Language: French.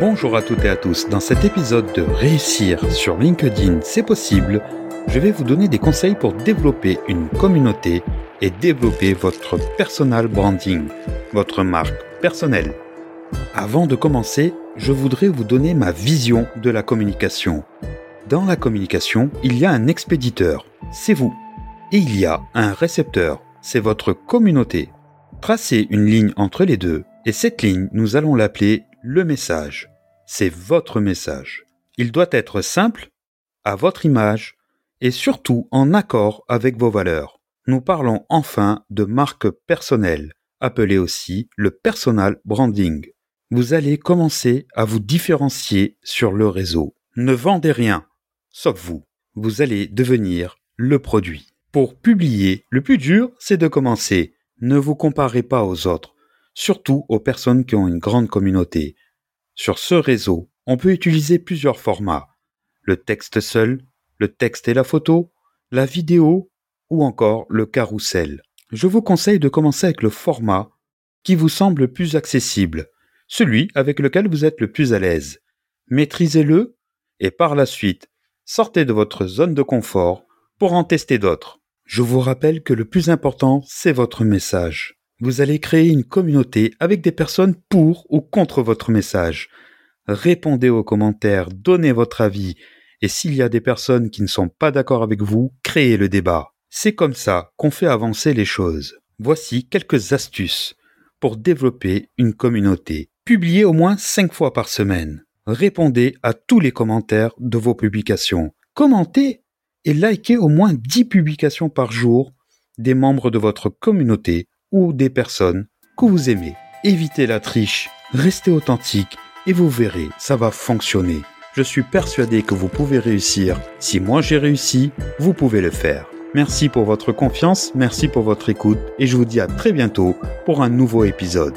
Bonjour à toutes et à tous. Dans cet épisode de Réussir sur LinkedIn, c'est possible, je vais vous donner des conseils pour développer une communauté et développer votre personal branding, votre marque personnelle. Avant de commencer, je voudrais vous donner ma vision de la communication. Dans la communication, il y a un expéditeur, c'est vous. Et il y a un récepteur, c'est votre communauté. Tracez une ligne entre les deux, et cette ligne, nous allons l'appeler le message. C'est votre message. Il doit être simple, à votre image, et surtout en accord avec vos valeurs. Nous parlons enfin de marque personnelle, appelée aussi le personal branding. Vous allez commencer à vous différencier sur le réseau. Ne vendez rien, sauf vous. Vous allez devenir le produit. Pour publier, le plus dur, c'est de commencer. Ne vous comparez pas aux autres, surtout aux personnes qui ont une grande communauté. Sur ce réseau, on peut utiliser plusieurs formats. Le texte seul, le texte et la photo, la vidéo ou encore le carrousel. Je vous conseille de commencer avec le format qui vous semble le plus accessible, celui avec lequel vous êtes le plus à l'aise. Maîtrisez-le et par la suite, sortez de votre zone de confort pour en tester d'autres. Je vous rappelle que le plus important, c'est votre message. Vous allez créer une communauté avec des personnes pour ou contre votre message. Répondez aux commentaires, donnez votre avis et s'il y a des personnes qui ne sont pas d'accord avec vous, créez le débat. C'est comme ça qu'on fait avancer les choses. Voici quelques astuces pour développer une communauté. Publiez au moins 5 fois par semaine. Répondez à tous les commentaires de vos publications. Commentez et likez au moins 10 publications par jour des membres de votre communauté ou des personnes que vous aimez. Évitez la triche, restez authentique et vous verrez, ça va fonctionner. Je suis persuadé que vous pouvez réussir. Si moi j'ai réussi, vous pouvez le faire. Merci pour votre confiance, merci pour votre écoute et je vous dis à très bientôt pour un nouveau épisode.